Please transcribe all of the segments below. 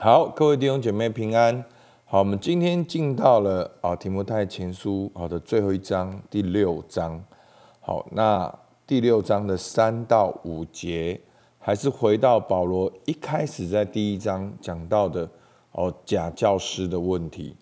好，各位弟兄姐妹平安。好，我们今天进到了啊提摩太前书好的最后一章第六章。好，那第六章的三到五节，还是回到保罗一开始在第一章讲到的哦假教师的问题。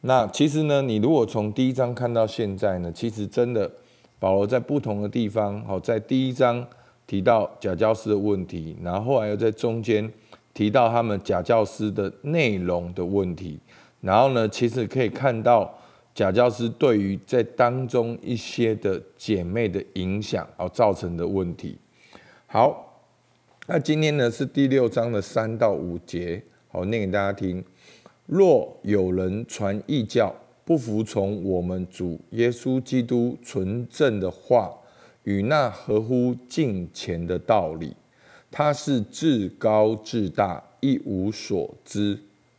那其实呢，你如果从第一章看到现在呢，其实真的保罗在不同的地方，好，在第一章提到假教师的问题，然后后来又在中间。提到他们假教师的内容的问题，然后呢，其实可以看到假教师对于在当中一些的姐妹的影响而造成的问题。好，那今天呢是第六章的三到五节，好念给大家听。若有人传异教，不服从我们主耶稣基督纯正的话，与那合乎敬虔的道理。他是至高至大，一无所知，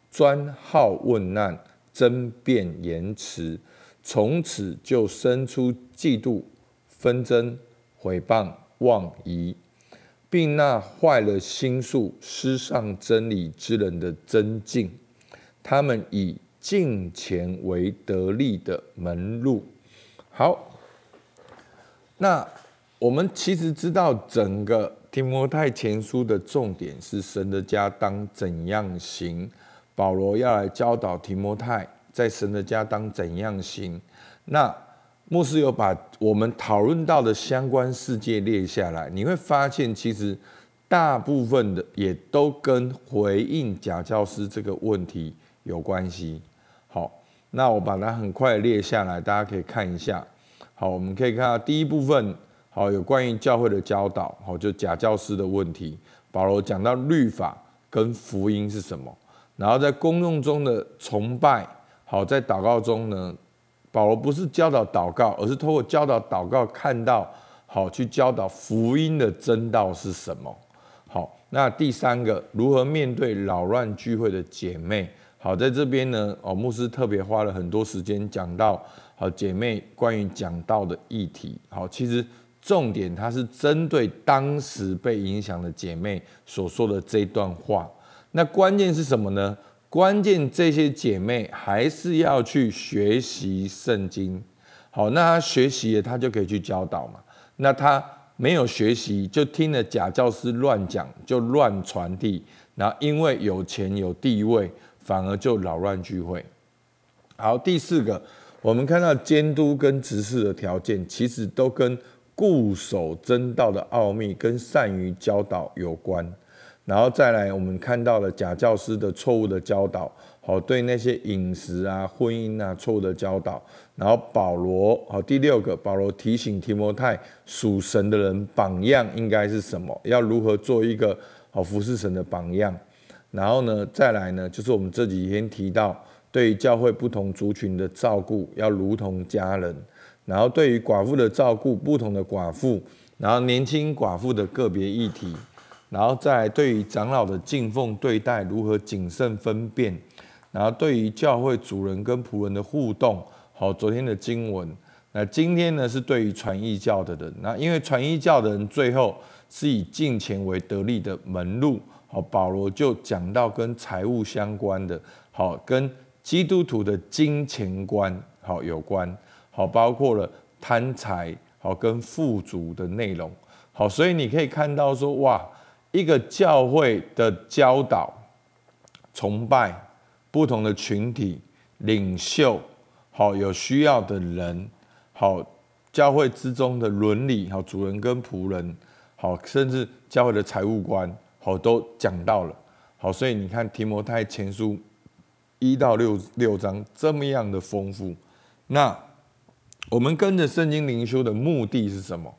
专好问难，争辩言辞，从此就生出嫉妒、纷争、毁谤、妄疑，并那坏了心术、失上真理之人的真境。他们以敬钱为得利的门路。好，那我们其实知道整个。提摩太前书的重点是神的家当怎样行，保罗要来教导提摩太在神的家当怎样行。那牧师有把我们讨论到的相关事件列下来，你会发现其实大部分的也都跟回应假教师这个问题有关系。好，那我把它很快列下来，大家可以看一下。好，我们可以看到第一部分。好，有关于教会的教导，好，就假教师的问题。保罗讲到律法跟福音是什么，然后在公众中的崇拜，好，在祷告中呢，保罗不是教导祷告，而是通过教导祷告，看到好去教导福音的真道是什么。好，那第三个，如何面对扰乱聚会的姐妹？好，在这边呢，哦，牧师特别花了很多时间讲到好姐妹关于讲道的议题。好，其实。重点，它是针对当时被影响的姐妹所说的这段话。那关键是什么呢？关键这些姐妹还是要去学习圣经。好，那她学习了，她就可以去教导嘛。那她没有学习，就听了假教师乱讲，就乱传递。然后因为有钱有地位，反而就扰乱聚会。好，第四个，我们看到监督跟执事的条件，其实都跟。固守真道的奥秘跟善于教导有关，然后再来，我们看到了假教师的错误的教导，好对那些饮食啊、婚姻啊错误的教导，然后保罗好第六个，保罗提醒提摩太属神的人榜样应该是什么，要如何做一个好服侍神的榜样，然后呢，再来呢，就是我们这几天提到对教会不同族群的照顾要如同家人。然后对于寡妇的照顾，不同的寡妇，然后年轻寡妇的个别议题，然后再对于长老的敬奉对待如何谨慎分辨，然后对于教会主人跟仆人的互动，好，昨天的经文，那今天呢是对于传义教的人，那因为传义教的人最后是以敬钱为得利的门路，好，保罗就讲到跟财务相关的，好，跟基督徒的金钱观好有关。好，包括了贪财，好跟富足的内容，好，所以你可以看到说，哇，一个教会的教导、崇拜不同的群体、领袖，好有需要的人，好教会之中的伦理，好主人跟仆人，好甚至教会的财务官，好都讲到了，好，所以你看提摩太前书一到六六章这么样的丰富，那。我们跟着圣经灵修的目的是什么？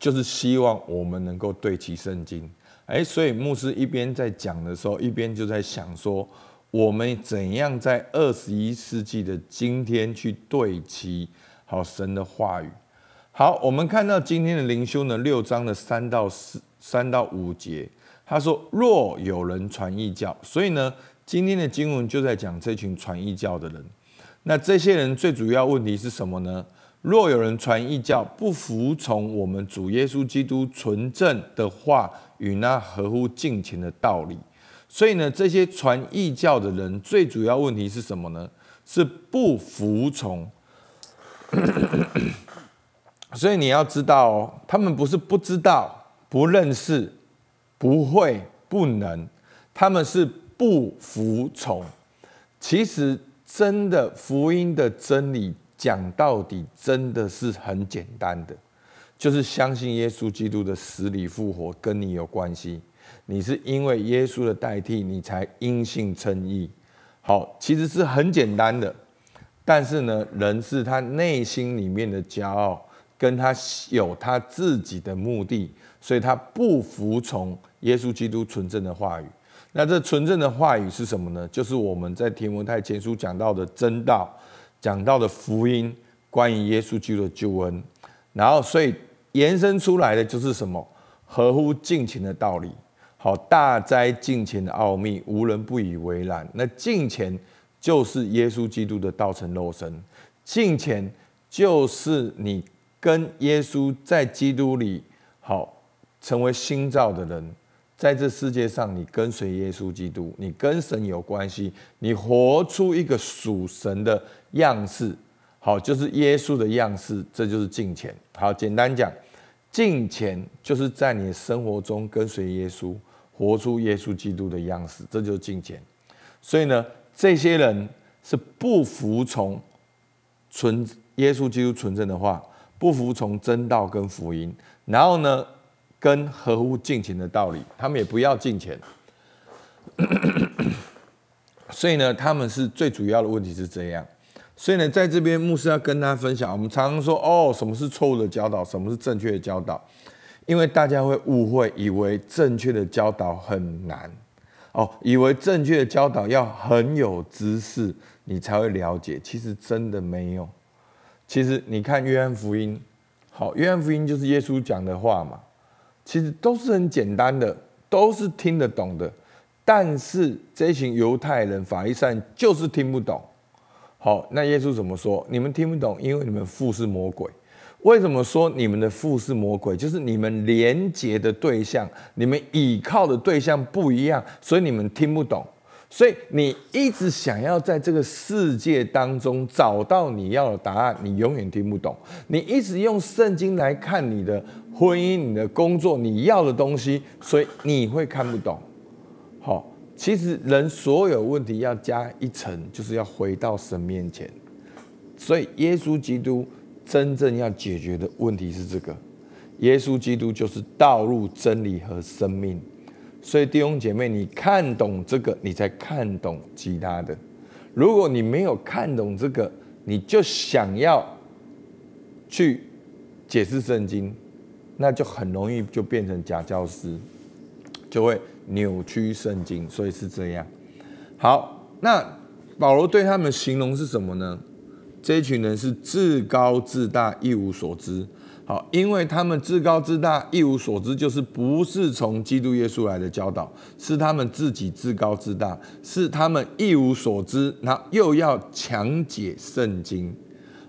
就是希望我们能够对齐圣经。哎，所以牧师一边在讲的时候，一边就在想说，我们怎样在二十一世纪的今天去对齐好神的话语。好，我们看到今天的灵修呢，六章的三到四、三到五节，他说：“若有人传异教，所以呢，今天的经文就在讲这群传异教的人。那这些人最主要问题是什么呢？”若有人传异教，不服从我们主耶稣基督纯正的话与那合乎敬虔的道理，所以呢，这些传异教的人最主要问题是什么呢？是不服从。所以你要知道哦，他们不是不知道、不认识、不会、不能，他们是不服从。其实真的福音的真理讲到底，真的是很简单的，就是相信耶稣基督的死里复活跟你有关系。你是因为耶稣的代替，你才因信称义。好，其实是很简单的，但是呢，人是他内心里面的骄傲，跟他有他自己的目的，所以他不服从耶稣基督纯正的话语。那这纯正的话语是什么呢？就是我们在提摩太前书讲到的真道，讲到的福音，关于耶稣基督的救恩。然后，所以延伸出来的就是什么？合乎敬虔的道理。好，大哉敬虔的奥秘，无人不以为然。那敬虔就是耶稣基督的道成肉身，敬虔就是你跟耶稣在基督里好成为新造的人，在这世界上你跟随耶稣基督，你跟神有关系，你活出一个属神的样式，好，就是耶稣的样式，这就是敬虔。好，简单讲，敬虔就是在你生活中跟随耶稣。活出耶稣基督的样式，这就是敬虔。所以呢，这些人是不服从纯耶稣基督纯正的话，不服从真道跟福音，然后呢，跟合乎敬虔的道理，他们也不要敬虔。所以呢，他们是最主要的问题是这样。所以呢，在这边牧师要跟大家分享，我们常常说哦，什么是错误的教导，什么是正确的教导。因为大家会误会，以为正确的教导很难哦，以为正确的教导要很有知识，你才会了解。其实真的没有。其实你看约翰福音，好，约翰福音就是耶稣讲的话嘛，其实都是很简单的，都是听得懂的。但是这群犹太人法利赛就是听不懂。好，那耶稣怎么说？你们听不懂，因为你们父是魔鬼。为什么说你们的父是魔鬼？就是你们连接的对象，你们倚靠的对象不一样，所以你们听不懂。所以你一直想要在这个世界当中找到你要的答案，你永远听不懂。你一直用圣经来看你的婚姻、你的工作、你要的东西，所以你会看不懂。好，其实人所有问题要加一层，就是要回到神面前。所以耶稣基督。真正要解决的问题是这个，耶稣基督就是道路、真理和生命。所以弟兄姐妹，你看懂这个，你才看懂其他的。如果你没有看懂这个，你就想要去解释圣经，那就很容易就变成假教师，就会扭曲圣经。所以是这样。好，那保罗对他们形容是什么呢？这一群人是自高自大，一无所知。好，因为他们自高自大，一无所知，就是不是从基督耶稣来的教导，是他们自己自高自大，是他们一无所知，那又要强解圣经。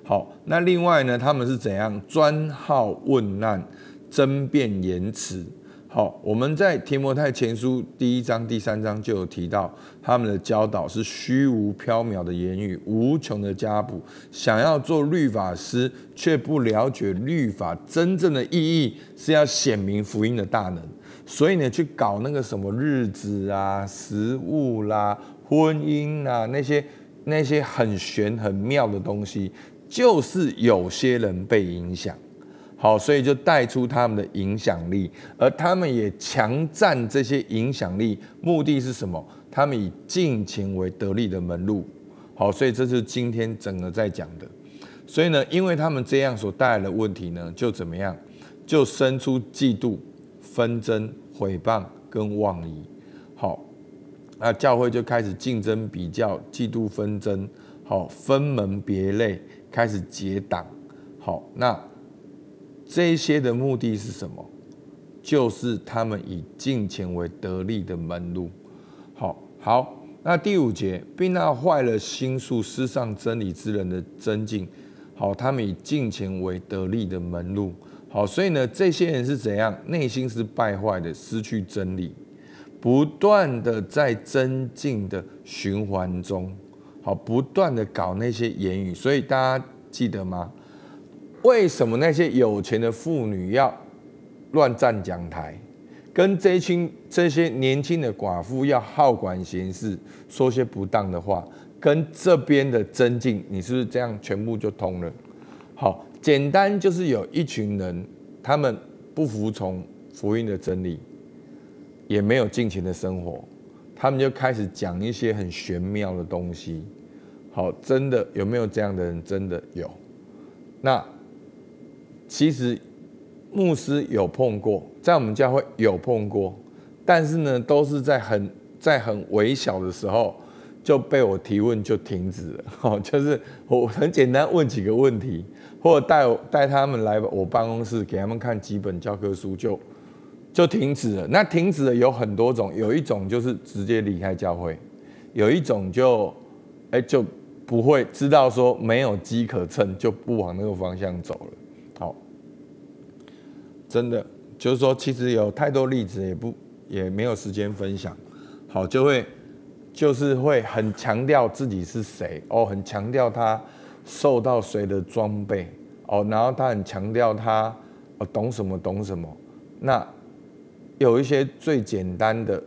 好，那另外呢，他们是怎样专好问难，争辩言辞。好，我们在提摩太前书第一章、第三章就有提到，他们的教导是虚无缥缈的言语，无穷的家谱，想要做律法师，却不了解律法真正的意义，是要显明福音的大能。所以呢，去搞那个什么日子啊、食物啦、婚姻啊那些那些很玄很妙的东西，就是有些人被影响。好，所以就带出他们的影响力，而他们也强占这些影响力，目的是什么？他们以尽情为得力的门路。好，所以这是今天整个在讲的。所以呢，因为他们这样所带来的问题呢，就怎么样？就生出嫉妒、纷争、毁谤跟妄疑。好，那教会就开始竞争、比较、嫉妒、纷争。好，分门别类，开始结党。好，那。这些的目的是什么？就是他们以金钱为得利的门路。好好，那第五节，并那坏了心术、失上真理之人的真境。好，他们以金钱为得利的门路。好，所以呢，这些人是怎样？内心是败坏的，失去真理，不断的在增进的循环中，好，不断的搞那些言语，所以大家记得吗？为什么那些有钱的妇女要乱站讲台，跟这群这些年轻的寡妇要好管闲事，说些不当的话，跟这边的增进，你是不是这样全部就通了？好，简单就是有一群人，他们不服从福音的真理，也没有尽情的生活，他们就开始讲一些很玄妙的东西。好，真的有没有这样的人？真的有。那其实牧师有碰过，在我们教会有碰过，但是呢，都是在很在很微小的时候就被我提问就停止了。哦，就是我很简单问几个问题。或者带带他们来我办公室，给他们看几本教科书，就就停止了。那停止了有很多种，有一种就是直接离开教会，有一种就哎就不会知道说没有机可乘，就不往那个方向走了。真的就是说，其实有太多例子，也不也没有时间分享。好，就会就是会很强调自己是谁哦，很强调他。受到谁的装备哦？然后他很强调他哦懂什么懂什么。那有一些最简单的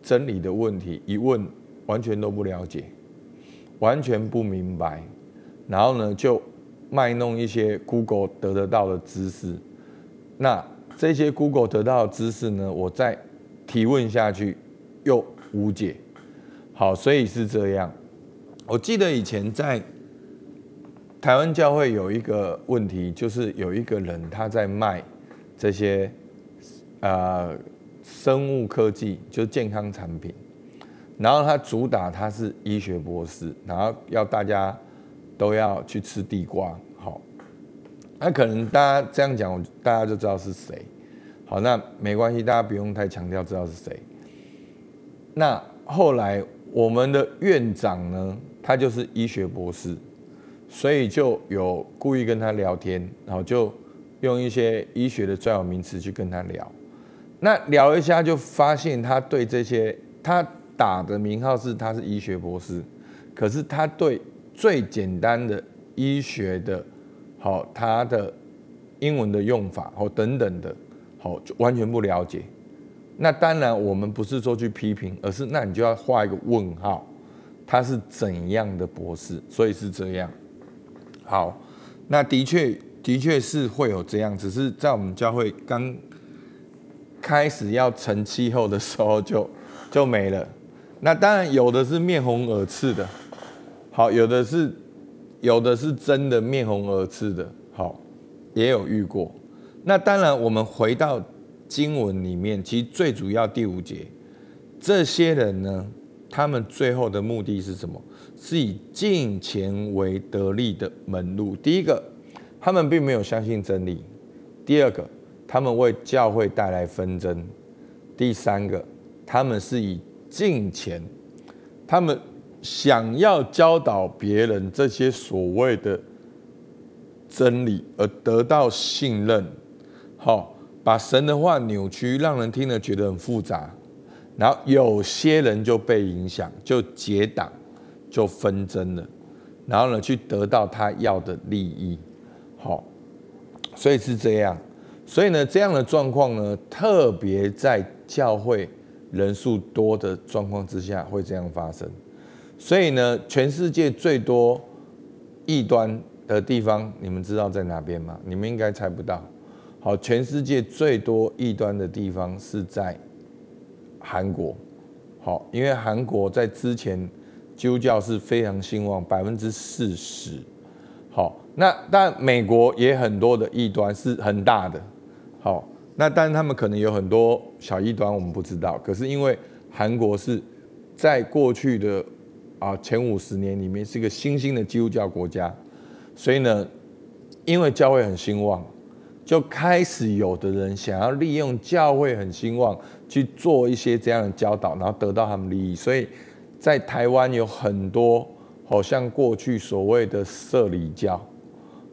真理的问题，一问完全都不了解，完全不明白。然后呢，就卖弄一些 Google 得得到的知识。那这些 Google 得到的知识呢，我再提问下去又无解。好，所以是这样。我记得以前在。台湾教会有一个问题，就是有一个人他在卖这些呃生物科技，就健康产品，然后他主打他是医学博士，然后要大家都要去吃地瓜，那可能大家这样讲，大家就知道是谁，好，那没关系，大家不用太强调知道是谁。那后来我们的院长呢，他就是医学博士。所以就有故意跟他聊天，然后就用一些医学的专有名词去跟他聊。那聊一下就发现他对这些，他打的名号是他是医学博士，可是他对最简单的医学的，好他的英文的用法或等等的，好完全不了解。那当然我们不是说去批评，而是那你就要画一个问号，他是怎样的博士？所以是这样。好，那的确的确是会有这样，只是在我们教会刚开始要成气候的时候就 就没了。那当然有的是面红耳赤的，好，有的是有的是真的面红耳赤的，好，也有遇过。那当然我们回到经文里面，其实最主要第五节，这些人呢，他们最后的目的是什么？是以金钱为得利的门路。第一个，他们并没有相信真理；第二个，他们为教会带来纷争；第三个，他们是以金钱，他们想要教导别人这些所谓的真理，而得到信任。好，把神的话扭曲，让人听了觉得很复杂，然后有些人就被影响，就结党。就纷争了，然后呢，去得到他要的利益，好，所以是这样，所以呢，这样的状况呢，特别在教会人数多的状况之下会这样发生，所以呢，全世界最多异端的地方，你们知道在哪边吗？你们应该猜不到。好，全世界最多异端的地方是在韩国，好，因为韩国在之前。基督教是非常兴旺，百分之四十。好，那但美国也很多的异端是很大的。好，那但他们可能有很多小异端，我们不知道。可是因为韩国是在过去的啊前五十年里面是一个新兴的基督教国家，所以呢，因为教会很兴旺，就开始有的人想要利用教会很兴旺去做一些这样的教导，然后得到他们利益，所以。在台湾有很多，好像过去所谓的社理教，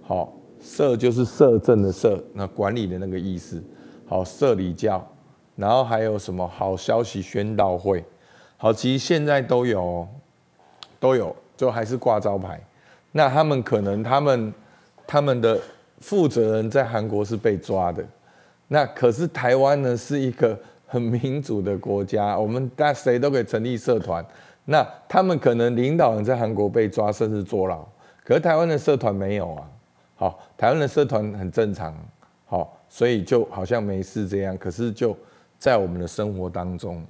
好社就是社政的社，那管理的那个意思，好社理教，然后还有什么好消息宣导会，好，其实现在都有，都有，就还是挂招牌。那他们可能他们他们的负责人在韩国是被抓的，那可是台湾呢是一个很民主的国家，我们大谁都可以成立社团。那他们可能领导人在韩国被抓，甚至坐牢，可是台湾的社团没有啊。好，台湾的社团很正常，好，所以就好像没事这样。可是就在我们的生活当中，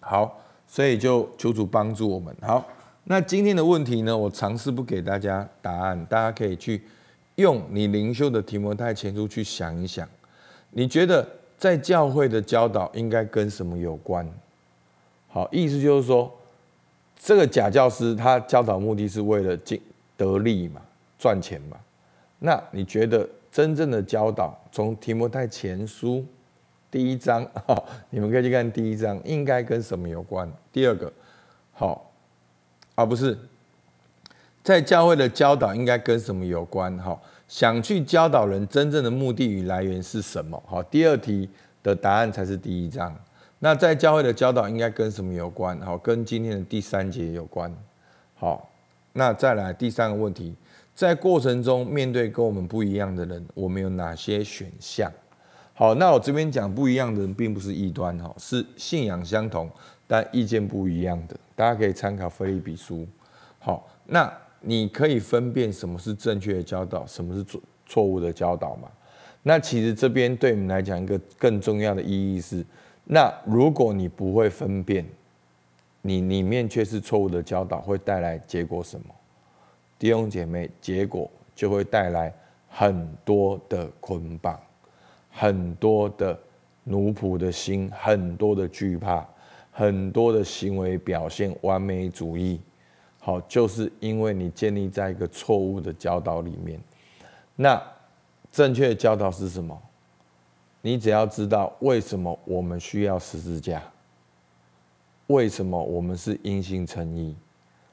好，所以就求主帮助我们。好，那今天的问题呢，我尝试不给大家答案，大家可以去用你灵修的提摩太前书去想一想，你觉得在教会的教导应该跟什么有关？好，意思就是说，这个假教师他教导目的是为了进得利嘛，赚钱嘛。那你觉得真正的教导，从提摩太前书第一章，哈，你们可以去看第一章，应该跟什么有关？第二个，好，而不是在教会的教导应该跟什么有关？哈，想去教导人真正的目的与来源是什么？好，第二题的答案才是第一章。那在教会的教导应该跟什么有关？好，跟今天的第三节有关。好，那再来第三个问题。在过程中，面对跟我们不一样的人，我们有哪些选项？好，那我这边讲不一样的人，并不是异端哈，是信仰相同但意见不一样的。大家可以参考《菲利比书》。好，那你可以分辨什么是正确的教导，什么是错错误的教导吗？那其实这边对你们来讲，一个更重要的意义是：那如果你不会分辨，你里面却是错误的教导，会带来结果什么？弟兄姐妹，结果就会带来很多的捆绑，很多的奴仆的心，很多的惧怕，很多的行为表现完美主义。好，就是因为你建立在一个错误的教导里面。那正确的教导是什么？你只要知道为什么我们需要十字架，为什么我们是因信称义。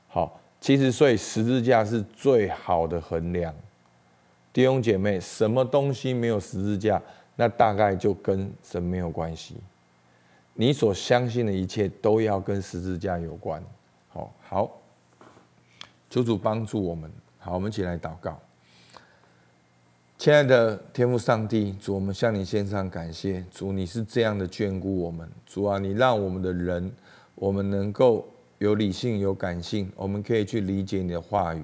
好。其实，所以十字架是最好的衡量。弟兄姐妹，什么东西没有十字架，那大概就跟神没有关系。你所相信的一切都要跟十字架有关。好，好，求主帮助我们。好，我们一起来祷告。亲爱的天父上帝，主，我们向你献上感谢。主，你是这样的眷顾我们。主啊，你让我们的人，我们能够。有理性，有感性，我们可以去理解你的话语。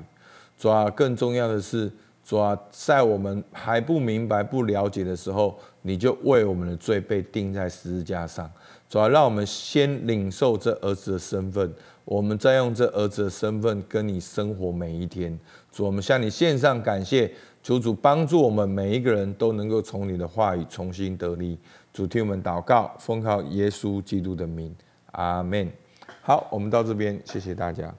主啊，更重要的是，主啊，在我们还不明白、不了解的时候，你就为我们的罪被钉在十字架上。主要，让我们先领受这儿子的身份，我们再用这儿子的身份跟你生活每一天。主，我们向你献上感谢，求主帮助我们每一个人都能够从你的话语重新得力。主，听我们祷告，奉靠耶稣基督的名，阿门。好，我们到这边，谢谢大家。